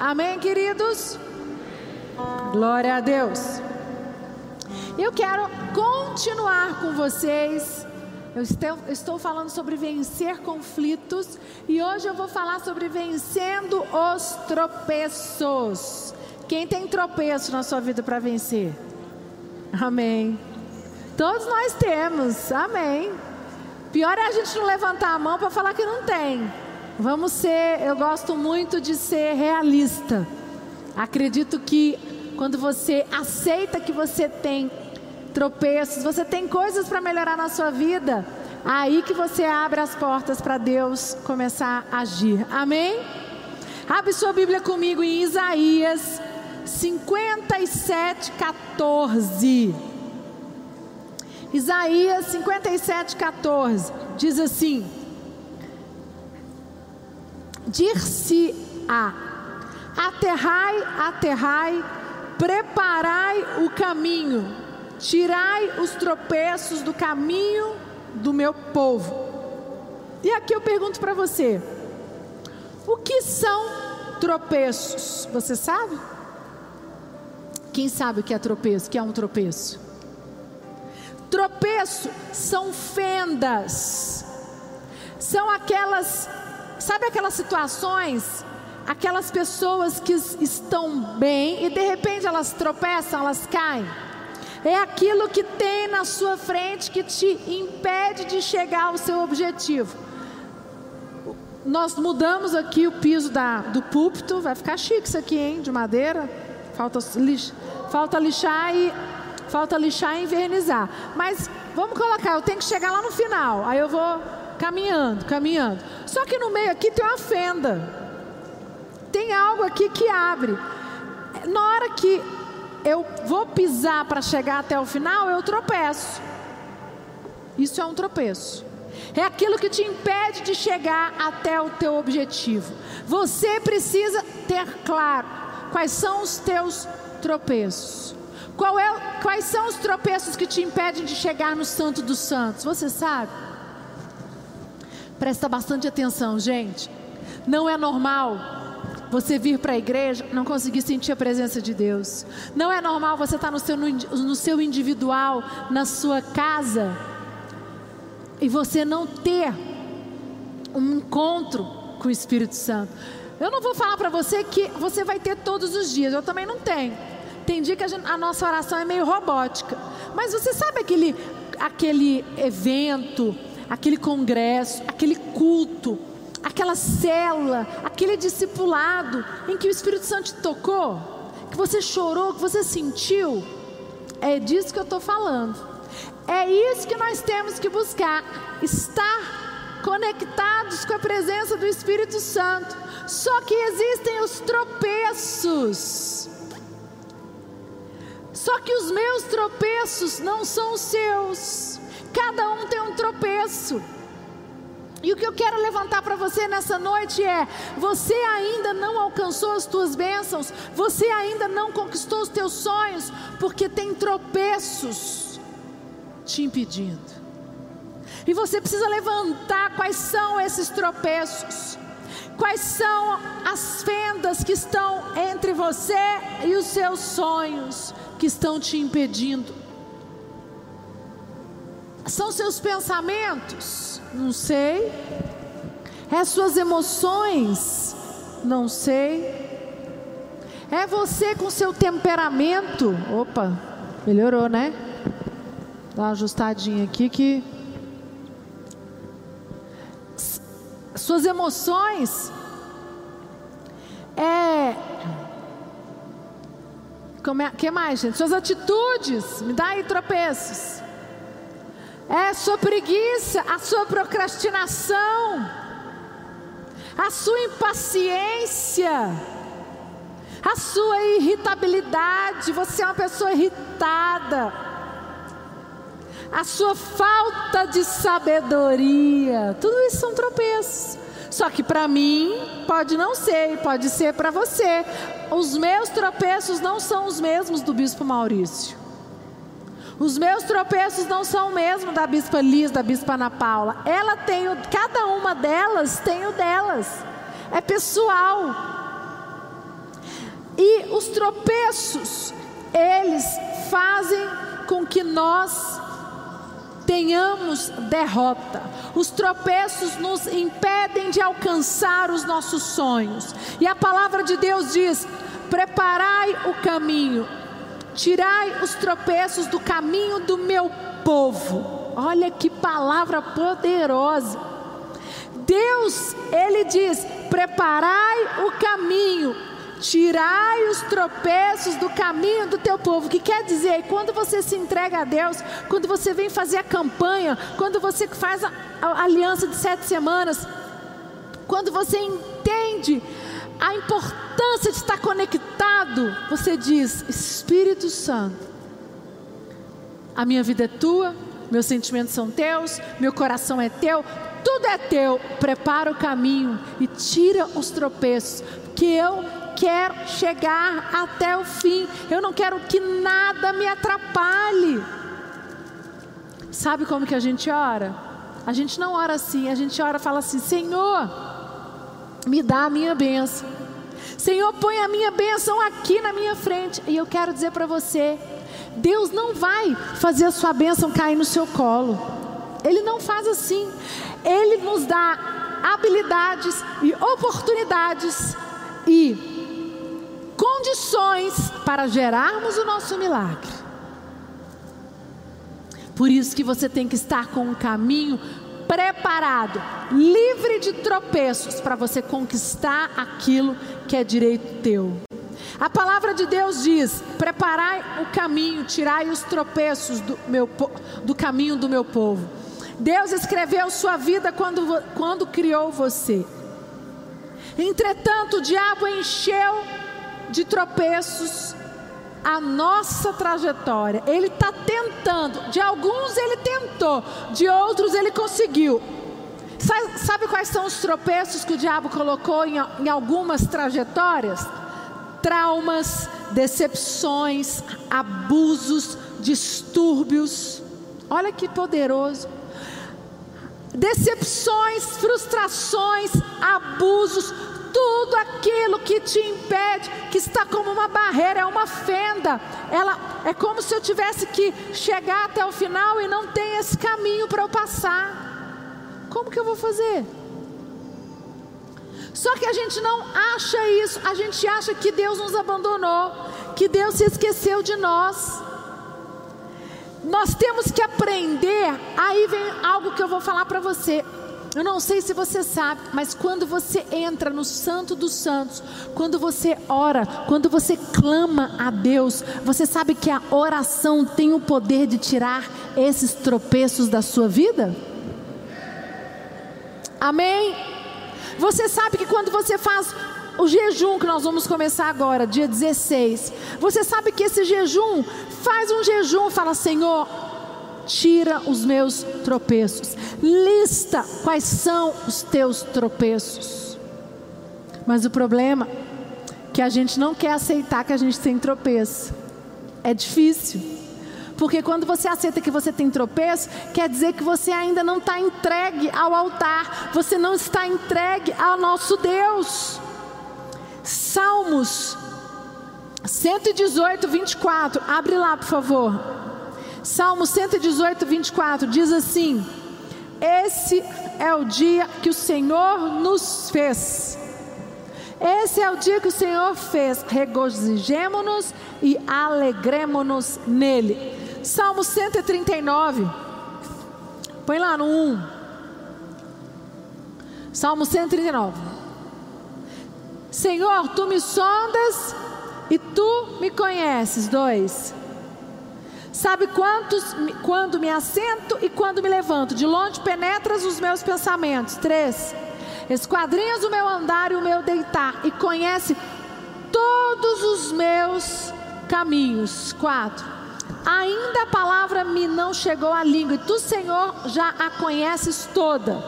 Amém, queridos? Glória a Deus. Eu quero continuar com vocês. Eu estou, falando sobre vencer conflitos e hoje eu vou falar sobre vencendo os tropeços. Quem tem tropeço na sua vida para vencer? Amém. Todos nós temos, amém. Pior é a gente não levantar a mão para falar que não tem. Vamos ser, eu gosto muito de ser realista. Acredito que quando você aceita que você tem tropeços, você tem coisas para melhorar na sua vida, aí que você abre as portas para Deus começar a agir. Amém? Abre sua Bíblia comigo em Isaías 57, 14. Isaías 57, 14 diz assim: Dir-se-á, aterrai, aterrai, preparai o caminho, tirai os tropeços do caminho do meu povo. E aqui eu pergunto para você: o que são tropeços? Você sabe? Quem sabe o que é tropeço? O que é um tropeço? Tropeço são fendas, são aquelas, sabe aquelas situações, aquelas pessoas que estão bem e de repente elas tropeçam, elas caem. É aquilo que tem na sua frente que te impede de chegar ao seu objetivo. Nós mudamos aqui o piso da, do púlpito, vai ficar chique isso aqui, hein? De madeira. Falta, lix, falta lixar e Falta lixar e invernizar. Mas vamos colocar, eu tenho que chegar lá no final. Aí eu vou caminhando, caminhando. Só que no meio aqui tem uma fenda. Tem algo aqui que abre. Na hora que eu vou pisar para chegar até o final, eu tropeço. Isso é um tropeço. É aquilo que te impede de chegar até o teu objetivo. Você precisa ter claro quais são os teus tropeços. É, quais são os tropeços que te impedem de chegar no Santo dos Santos? Você sabe? Presta bastante atenção, gente. Não é normal você vir para a igreja não conseguir sentir a presença de Deus. Não é normal você estar tá no seu, no seu individual, na sua casa, e você não ter um encontro com o Espírito Santo. Eu não vou falar para você que você vai ter todos os dias, eu também não tenho. Tem dia que a, gente, a nossa oração é meio robótica. Mas você sabe aquele, aquele evento, aquele congresso, aquele culto, aquela célula, aquele discipulado em que o Espírito Santo te tocou, que você chorou, que você sentiu? É disso que eu estou falando. É isso que nós temos que buscar, estar conectados com a presença do Espírito Santo. Só que existem os tropeços. Só que os meus tropeços não são os seus. Cada um tem um tropeço. E o que eu quero levantar para você nessa noite é: você ainda não alcançou as tuas bênçãos, você ainda não conquistou os teus sonhos, porque tem tropeços te impedindo. E você precisa levantar quais são esses tropeços. Quais são as fendas que estão entre você e os seus sonhos? que estão te impedindo? São seus pensamentos? Não sei. É suas emoções? Não sei. É você com seu temperamento? Opa, melhorou, né? Dá uma ajustadinha aqui que. Suas emoções é como é, que mais, gente? Suas atitudes, me dá aí tropeços. É a sua preguiça, a sua procrastinação, a sua impaciência, a sua irritabilidade. Você é uma pessoa irritada. A sua falta de sabedoria. Tudo isso são tropeços. Só que para mim pode não ser, pode ser para você. Os meus tropeços não são os mesmos do bispo Maurício. Os meus tropeços não são mesmo da bispa Liz, da bispa Ana Paula. Ela tem o, cada uma delas tem o delas. É pessoal. os tropeços, eles fazem com que nós tenhamos derrota. Os tropeços nos impedem de alcançar os nossos sonhos. E a palavra de Deus diz: preparai o caminho, tirai os tropeços do caminho do meu povo. Olha que palavra poderosa. Deus, Ele diz: preparai o caminho, tirai os tropeços do caminho do teu povo. O que quer dizer? Quando você se entrega a Deus, quando você vem fazer a campanha, quando você faz a, a aliança de sete semanas, quando você entende a importância de estar conectado, você diz: Espírito Santo, a minha vida é tua, meus sentimentos são teus, meu coração é teu, tudo é teu. Prepara o caminho e tira os tropeços, que eu quero chegar até o fim. Eu não quero que nada me atrapalhe. Sabe como que a gente ora? A gente não ora assim, a gente ora e fala assim: Senhor, me dá a minha bênção. Senhor, põe a minha bênção aqui na minha frente. E eu quero dizer para você: Deus não vai fazer a sua bênção cair no seu colo. Ele não faz assim. Ele nos dá habilidades e oportunidades e condições para gerarmos o nosso milagre. Por isso que você tem que estar com um caminho preparado, livre de tropeços para você conquistar aquilo que é direito teu. A palavra de Deus diz: preparai o caminho, tirai os tropeços do, meu, do caminho do meu povo. Deus escreveu sua vida quando, quando criou você. Entretanto, o diabo encheu de tropeços a nossa trajetória. Ele está tentando. De alguns ele tentou, de outros ele conseguiu. Sabe, sabe, quais são os tropeços que o diabo colocou em, em algumas trajetórias? Traumas, decepções, abusos, distúrbios. Olha que poderoso. Decepções, frustrações, abusos, tudo aquilo que te impede, que está como uma barreira, é uma fenda. Ela é como se eu tivesse que chegar até o final e não tem esse caminho para eu passar. Como que eu vou fazer? Só que a gente não acha isso, a gente acha que Deus nos abandonou, que Deus se esqueceu de nós. Nós temos que aprender, aí vem algo que eu vou falar para você. Eu não sei se você sabe, mas quando você entra no Santo dos Santos, quando você ora, quando você clama a Deus, você sabe que a oração tem o poder de tirar esses tropeços da sua vida? Amém? Você sabe que quando você faz o jejum que nós vamos começar agora, dia 16, você sabe que esse jejum faz um jejum, fala Senhor, tira os meus tropeços. Lista quais são os teus tropeços. Mas o problema é que a gente não quer aceitar que a gente tem tropeço. É difícil. Porque quando você aceita que você tem tropeço, quer dizer que você ainda não está entregue ao altar, você não está entregue ao nosso Deus. Salmos 118, 24, abre lá, por favor. Salmo 118, 24 diz assim: Esse é o dia que o Senhor nos fez. Esse é o dia que o Senhor fez. Regozijemo-nos e alegremo-nos nele. Salmo 139. Põe lá no 1. Salmo 139. Senhor, tu me sondas e tu me conheces. 2. Sabe quantos, quando me assento e quando me levanto. De longe penetras os meus pensamentos. Três. Esquadrinhas o meu andar e o meu deitar. E conhece todos os meus caminhos. Quatro. Ainda a palavra me não chegou à língua. E tu, Senhor, já a conheces toda.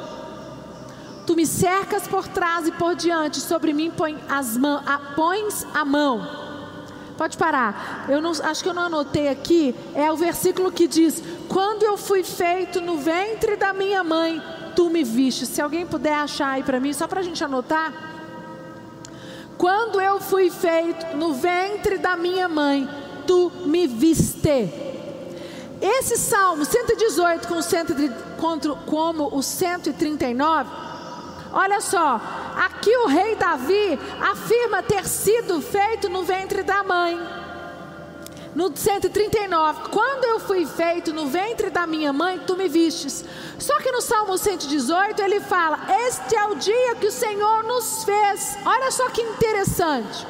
Tu me cercas por trás e por diante. Sobre mim põe as mãos, pões a mão. Pode parar. Eu não, acho que eu não anotei aqui. É o versículo que diz: Quando eu fui feito no ventre da minha mãe, tu me viste. Se alguém puder achar aí para mim, só para a gente anotar. Quando eu fui feito no ventre da minha mãe, tu me viste. Esse Salmo 118 com o 130, como o 139, olha só, aqui o rei Davi afirma ter sido feito no ventre da mãe. No 139, quando eu fui feito no ventre da minha mãe, tu me vistes. Só que no Salmo 118 ele fala: Este é o dia que o Senhor nos fez. Olha só que interessante.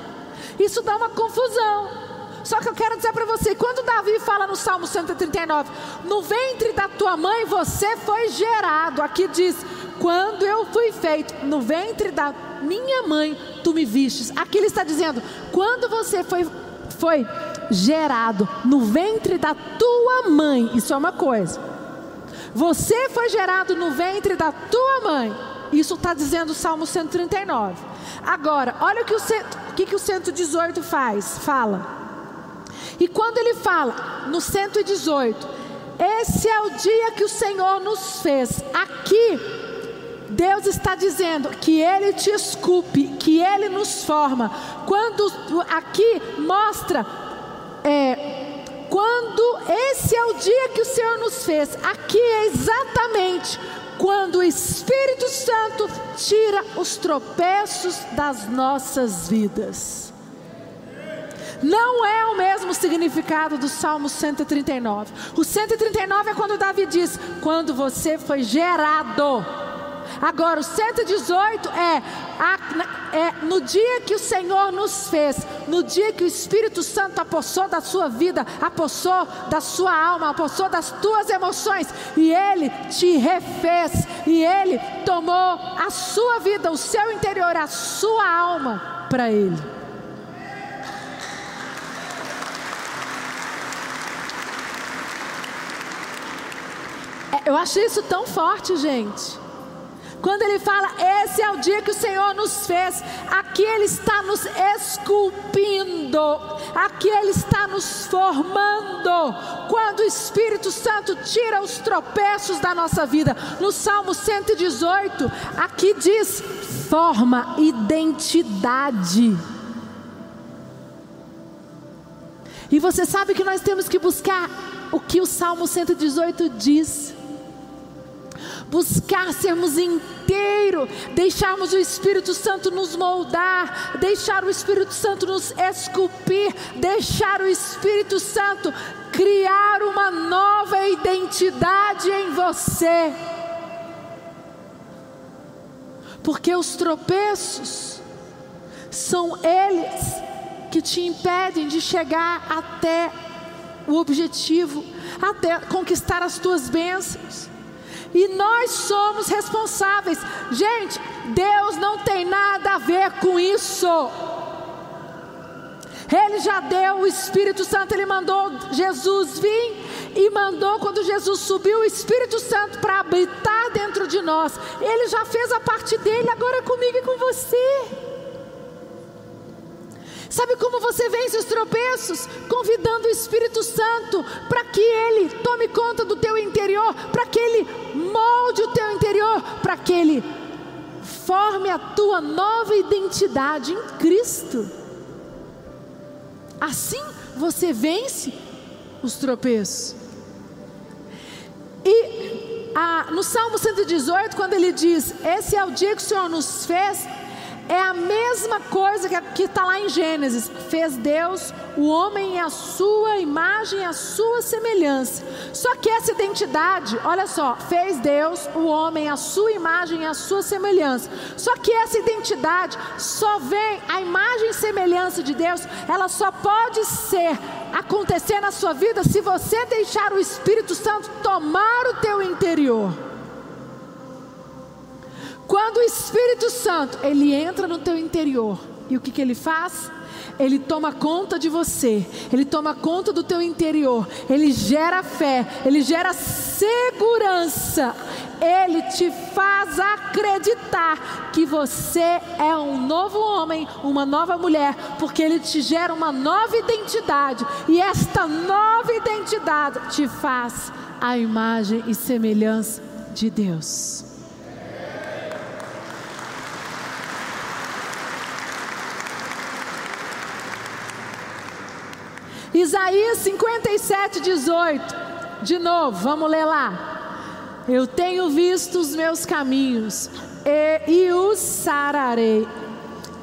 Isso dá uma confusão. Só que eu quero dizer para você, quando Davi fala no Salmo 139, no ventre da tua mãe você foi gerado. Aqui diz: quando eu fui feito no ventre da minha mãe, tu me vistes. Aqui ele está dizendo: quando você foi foi gerado no ventre da tua mãe, isso é uma coisa. Você foi gerado no ventre da tua mãe. Isso está dizendo o Salmo 139. Agora, olha o que o, o que, que o 118 faz, fala. E quando ele fala no 118, esse é o dia que o Senhor nos fez. Aqui, Deus está dizendo que Ele te esculpe, que Ele nos forma. Quando aqui mostra é, quando esse é o dia que o Senhor nos fez, aqui é exatamente quando o Espírito Santo tira os tropeços das nossas vidas. Não é o mesmo significado do Salmo 139. O 139 é quando Davi diz: Quando você foi gerado Agora, o 118 é, é no dia que o Senhor nos fez, no dia que o Espírito Santo apossou da sua vida, apossou da sua alma, apossou das tuas emoções, e Ele te refez, e Ele tomou a sua vida, o seu interior, a sua alma para Ele. É, eu achei isso tão forte, gente. Quando ele fala, esse é o dia que o Senhor nos fez, aqui Ele está nos esculpindo, aqui Ele está nos formando. Quando o Espírito Santo tira os tropeços da nossa vida, no Salmo 118, aqui diz: forma identidade. E você sabe que nós temos que buscar o que o Salmo 118 diz buscar sermos inteiro, deixarmos o Espírito Santo nos moldar, deixar o Espírito Santo nos esculpir, deixar o Espírito Santo criar uma nova identidade em você. Porque os tropeços são eles que te impedem de chegar até o objetivo, até conquistar as tuas bênçãos. E nós somos responsáveis. Gente, Deus não tem nada a ver com isso. Ele já deu o Espírito Santo, ele mandou Jesus vir e mandou quando Jesus subiu o Espírito Santo para habitar dentro de nós. Ele já fez a parte dele, agora é comigo e com você. Sabe como você vence os tropeços? Convidando o Espírito Santo para que ele tome conta do teu interior, para que ele molde o teu interior, para que ele forme a tua nova identidade em Cristo. Assim você vence os tropeços. E a, no Salmo 118, quando ele diz: Esse é o dia que o Senhor nos fez é a mesma coisa que está lá em Gênesis. Fez Deus o homem em a sua imagem a sua semelhança. Só que essa identidade, olha só, fez Deus o homem a sua imagem a sua semelhança. Só que essa identidade só vem, a imagem e semelhança de Deus, ela só pode ser acontecer na sua vida se você deixar o Espírito Santo tomar o teu interior. O Espírito Santo, ele entra no teu interior, e o que, que ele faz? Ele toma conta de você, Ele toma conta do teu interior, Ele gera fé, Ele gera segurança, Ele te faz acreditar que você é um novo homem, uma nova mulher, porque Ele te gera uma nova identidade, e esta nova identidade te faz a imagem e semelhança de Deus. Isaías 57, 18. De novo, vamos ler lá. Eu tenho visto os meus caminhos e, e os sararei.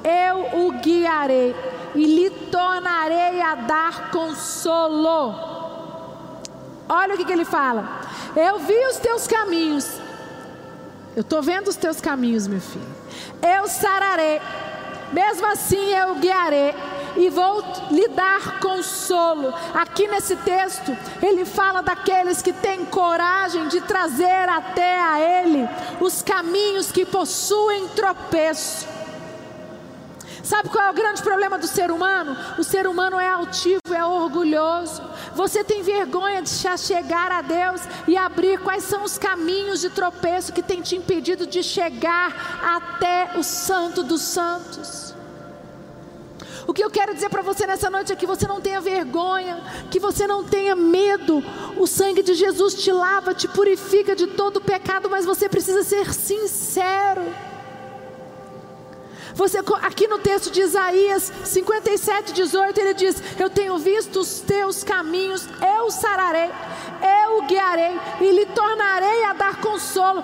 Eu o guiarei e lhe tornarei a dar consolo. Olha o que, que ele fala. Eu vi os teus caminhos. Eu estou vendo os teus caminhos, meu filho. Eu sararei. Mesmo assim eu guiarei e vou lhe dar consolo. Aqui nesse texto, ele fala daqueles que têm coragem de trazer até a ele os caminhos que possuem tropeço. Sabe qual é o grande problema do ser humano? O ser humano é altivo, é orgulhoso. Você tem vergonha de chegar a Deus e abrir quais são os caminhos de tropeço que tem te impedido de chegar até o Santo dos Santos. O que eu quero dizer para você nessa noite é que você não tenha vergonha, que você não tenha medo. O sangue de Jesus te lava, te purifica de todo pecado, mas você precisa ser sincero. Você, aqui no texto de Isaías 57, 18, ele diz: Eu tenho visto os teus caminhos, eu sararei, eu guiarei e lhe tornarei a dar consolo.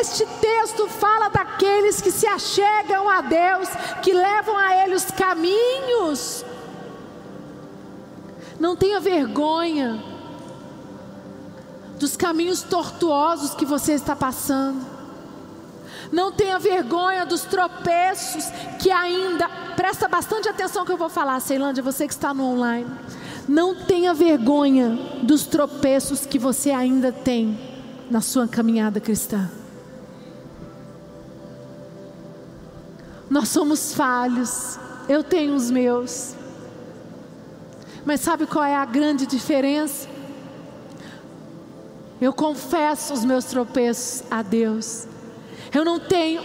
Este texto fala daqueles que se achegam a Deus, que levam a Ele os caminhos. Não tenha vergonha dos caminhos tortuosos que você está passando. Não tenha vergonha dos tropeços que ainda. Presta bastante atenção que eu vou falar, Ceilândia, você que está no online. Não tenha vergonha dos tropeços que você ainda tem na sua caminhada cristã. Nós somos falhos, eu tenho os meus. Mas sabe qual é a grande diferença? Eu confesso os meus tropeços a Deus. Eu não tenho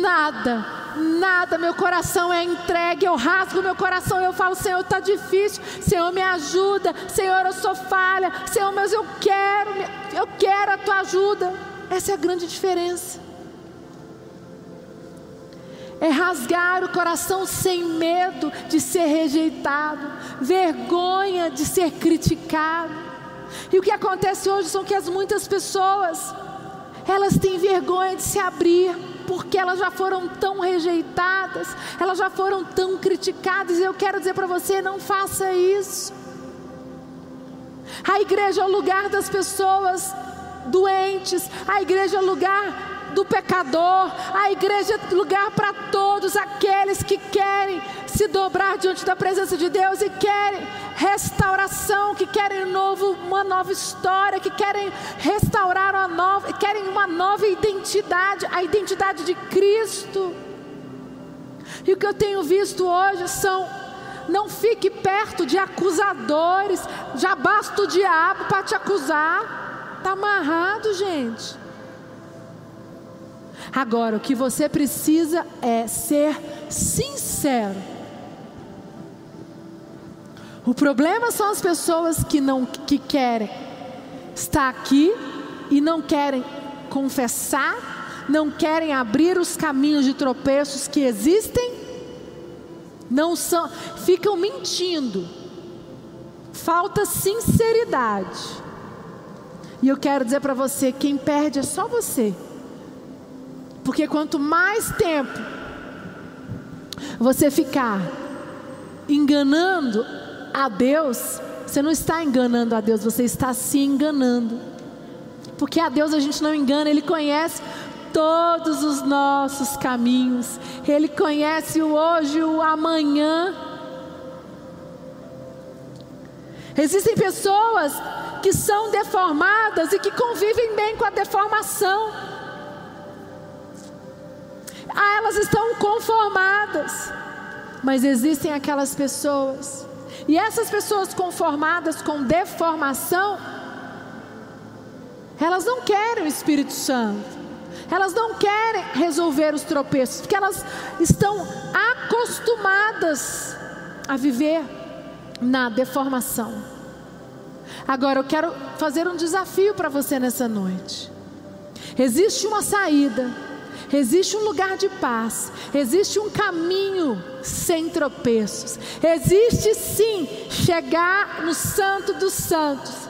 nada, nada, meu coração é entregue, eu rasgo meu coração, eu falo, Senhor, está difícil, Senhor, me ajuda, Senhor, eu sou falha, Senhor, mas eu quero, eu quero a tua ajuda. Essa é a grande diferença. É rasgar o coração sem medo de ser rejeitado, vergonha de ser criticado. E o que acontece hoje são que as muitas pessoas elas têm vergonha de se abrir, porque elas já foram tão rejeitadas, elas já foram tão criticadas, e eu quero dizer para você: não faça isso. A igreja é o lugar das pessoas doentes, a igreja é o lugar do pecador, a igreja é lugar para todos aqueles que querem se dobrar diante da presença de Deus e querem restauração, que querem novo, uma nova história, que querem restaurar uma nova, querem uma nova identidade, a identidade de Cristo. E o que eu tenho visto hoje são não fique perto de acusadores, já basta o diabo para te acusar. Está amarrado, gente. Agora, o que você precisa é ser sincero. O problema são as pessoas que não que querem estar aqui e não querem confessar, não querem abrir os caminhos de tropeços que existem, não são, ficam mentindo. Falta sinceridade. E eu quero dizer para você, quem perde é só você. Porque quanto mais tempo você ficar enganando a Deus, você não está enganando a Deus, você está se enganando. Porque a Deus a gente não engana, Ele conhece todos os nossos caminhos, Ele conhece o hoje, o amanhã. Existem pessoas que são deformadas e que convivem bem com a deformação. Ah, elas estão conformadas. Mas existem aquelas pessoas, e essas pessoas conformadas com deformação, elas não querem o Espírito Santo, elas não querem resolver os tropeços, porque elas estão acostumadas a viver na deformação. Agora eu quero fazer um desafio para você nessa noite. Existe uma saída Existe um lugar de paz, existe um caminho sem tropeços, existe sim chegar no Santo dos Santos.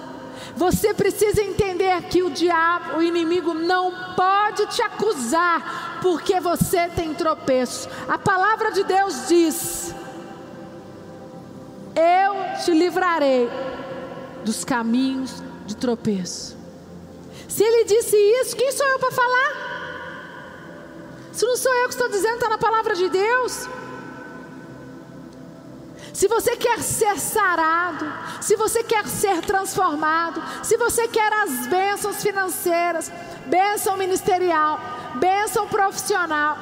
Você precisa entender que o diabo, o inimigo, não pode te acusar porque você tem tropeços. A palavra de Deus diz: Eu te livrarei dos caminhos de tropeço. Se ele disse isso, quem sou eu para falar? Se não sou eu que estou dizendo, está na palavra de Deus. Se você quer ser sarado, se você quer ser transformado, se você quer as bênçãos financeiras, bênção ministerial, bênção profissional,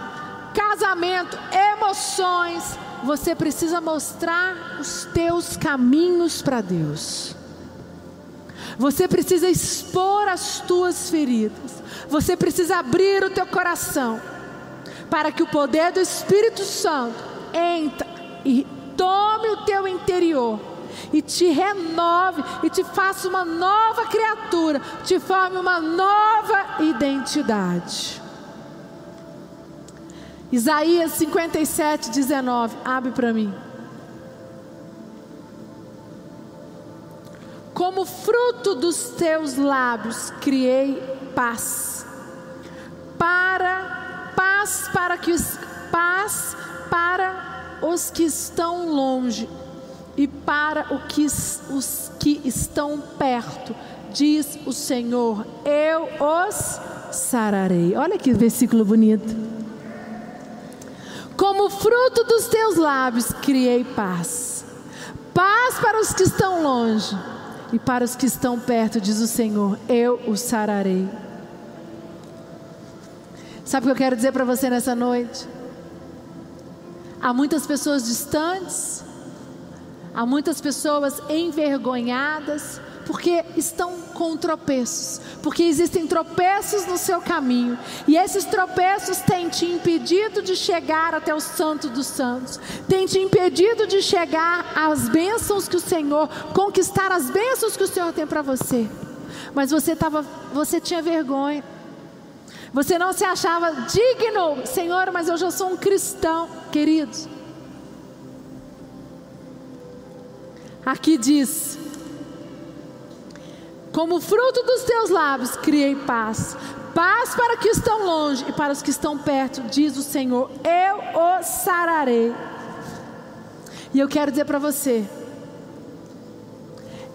casamento, emoções, você precisa mostrar os teus caminhos para Deus. Você precisa expor as tuas feridas. Você precisa abrir o teu coração para que o poder do Espírito Santo entre e tome o teu interior e te renove e te faça uma nova criatura, te forme uma nova identidade. Isaías 57, 19, abre para mim. Como fruto dos teus lábios criei paz, paz para que os, paz para os que estão longe e para o que, os que estão perto, diz o Senhor, eu os sararei. Olha que versículo bonito. Como fruto dos teus lábios criei paz, paz para os que estão longe e para os que estão perto, diz o Senhor, eu os sararei. Sabe o que eu quero dizer para você nessa noite? Há muitas pessoas distantes, há muitas pessoas envergonhadas, porque estão com tropeços, porque existem tropeços no seu caminho, e esses tropeços têm te impedido de chegar até o Santo dos Santos, têm te impedido de chegar às bênçãos que o Senhor, conquistar as bênçãos que o Senhor tem para você. Mas você tava, você tinha vergonha. Você não se achava digno, Senhor, mas eu já sou um cristão, queridos. Aqui diz: Como fruto dos teus lábios criei paz, paz para que estão longe e para os que estão perto, diz o Senhor, eu os sararei. E eu quero dizer para você,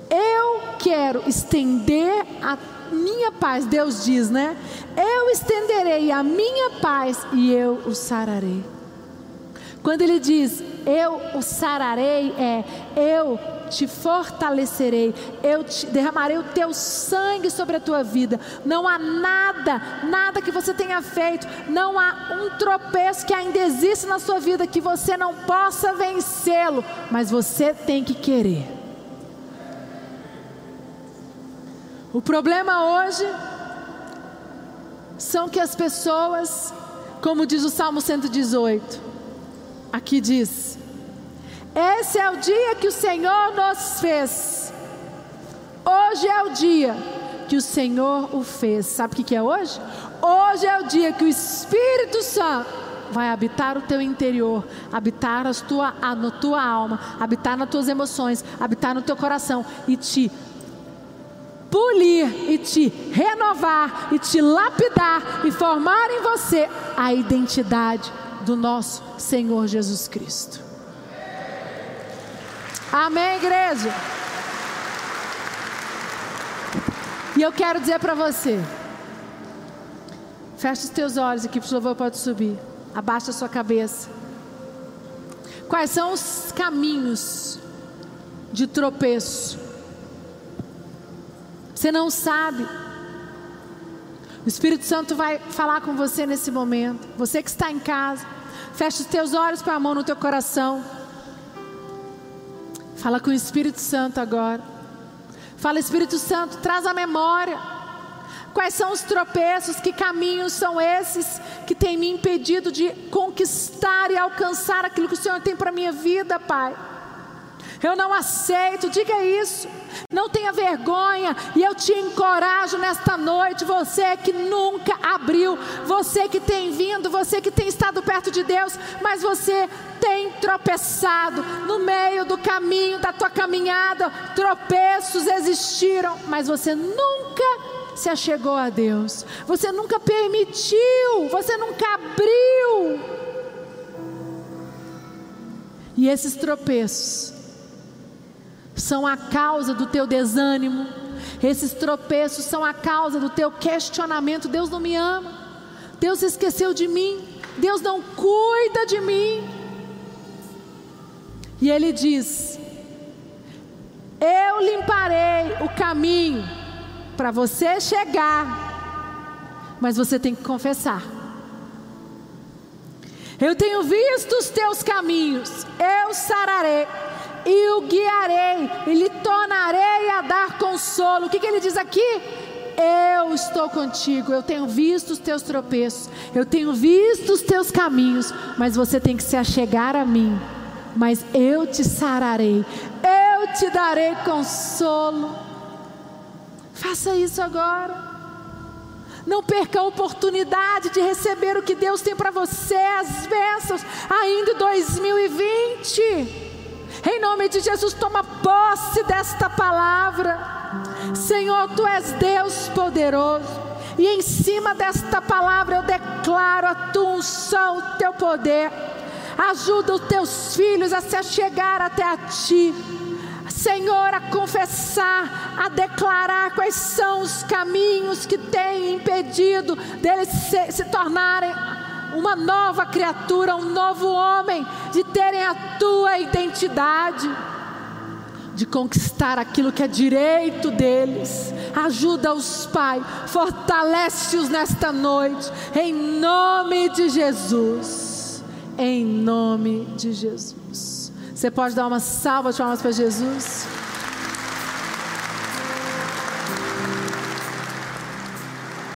eu quero estender a minha paz, Deus diz, né? Eu estenderei a minha paz e eu o sararei. Quando ele diz eu o sararei, é eu te fortalecerei, eu te derramarei o teu sangue sobre a tua vida. Não há nada, nada que você tenha feito, não há um tropeço que ainda existe na sua vida que você não possa vencê-lo, mas você tem que querer. O problema hoje são que as pessoas, como diz o Salmo 118, aqui diz: Esse é o dia que o Senhor nos fez. Hoje é o dia que o Senhor o fez. Sabe o que é hoje? Hoje é o dia que o Espírito Santo vai habitar o teu interior, habitar a tua, a, tua alma, habitar nas tuas emoções, habitar no teu coração e te polir e te renovar e te lapidar e formar em você a identidade do nosso Senhor Jesus Cristo. Amém, igreja? E eu quero dizer para você, feche os teus olhos aqui, por favor, pode subir. Abaixa a sua cabeça. Quais são os caminhos de tropeço você não sabe. O Espírito Santo vai falar com você nesse momento. Você que está em casa, fecha os teus olhos com a mão no teu coração. Fala com o Espírito Santo agora. Fala, Espírito Santo, traz a memória. Quais são os tropeços, que caminhos são esses que têm me impedido de conquistar e alcançar aquilo que o Senhor tem para minha vida, Pai? Eu não aceito, diga isso. Não tenha vergonha, e eu te encorajo nesta noite, você que nunca abriu, você que tem vindo, você que tem estado perto de Deus, mas você tem tropeçado no meio do caminho da tua caminhada, tropeços existiram, mas você nunca se achegou a Deus, você nunca permitiu, você nunca abriu. E esses tropeços são a causa do teu desânimo, esses tropeços são a causa do teu questionamento: Deus não me ama, Deus esqueceu de mim, Deus não cuida de mim. E ele diz: Eu limparei o caminho para você chegar, mas você tem que confessar. Eu tenho visto os teus caminhos, eu sararei e o guiarei, e lhe tornarei a dar consolo. O que, que ele diz aqui? Eu estou contigo, eu tenho visto os teus tropeços, eu tenho visto os teus caminhos, mas você tem que se achegar a mim. Mas eu te sararei, eu te darei consolo. Faça isso agora. Não perca a oportunidade de receber o que Deus tem para você, as bênçãos, ainda em 2020. Em nome de Jesus, toma posse desta palavra. Senhor, tu és Deus poderoso. E em cima desta palavra eu declaro a tua unção, o teu poder. Ajuda os teus filhos a se achegar até a ti. Senhor, a confessar, a declarar quais são os caminhos que têm impedido deles se, se tornarem uma nova criatura, um novo homem, de terem a tua identidade, de conquistar aquilo que é direito deles. Ajuda-os, Pai, fortalece-os nesta noite, em nome de Jesus. Em nome de Jesus. Você pode dar uma salva de palmas para Jesus?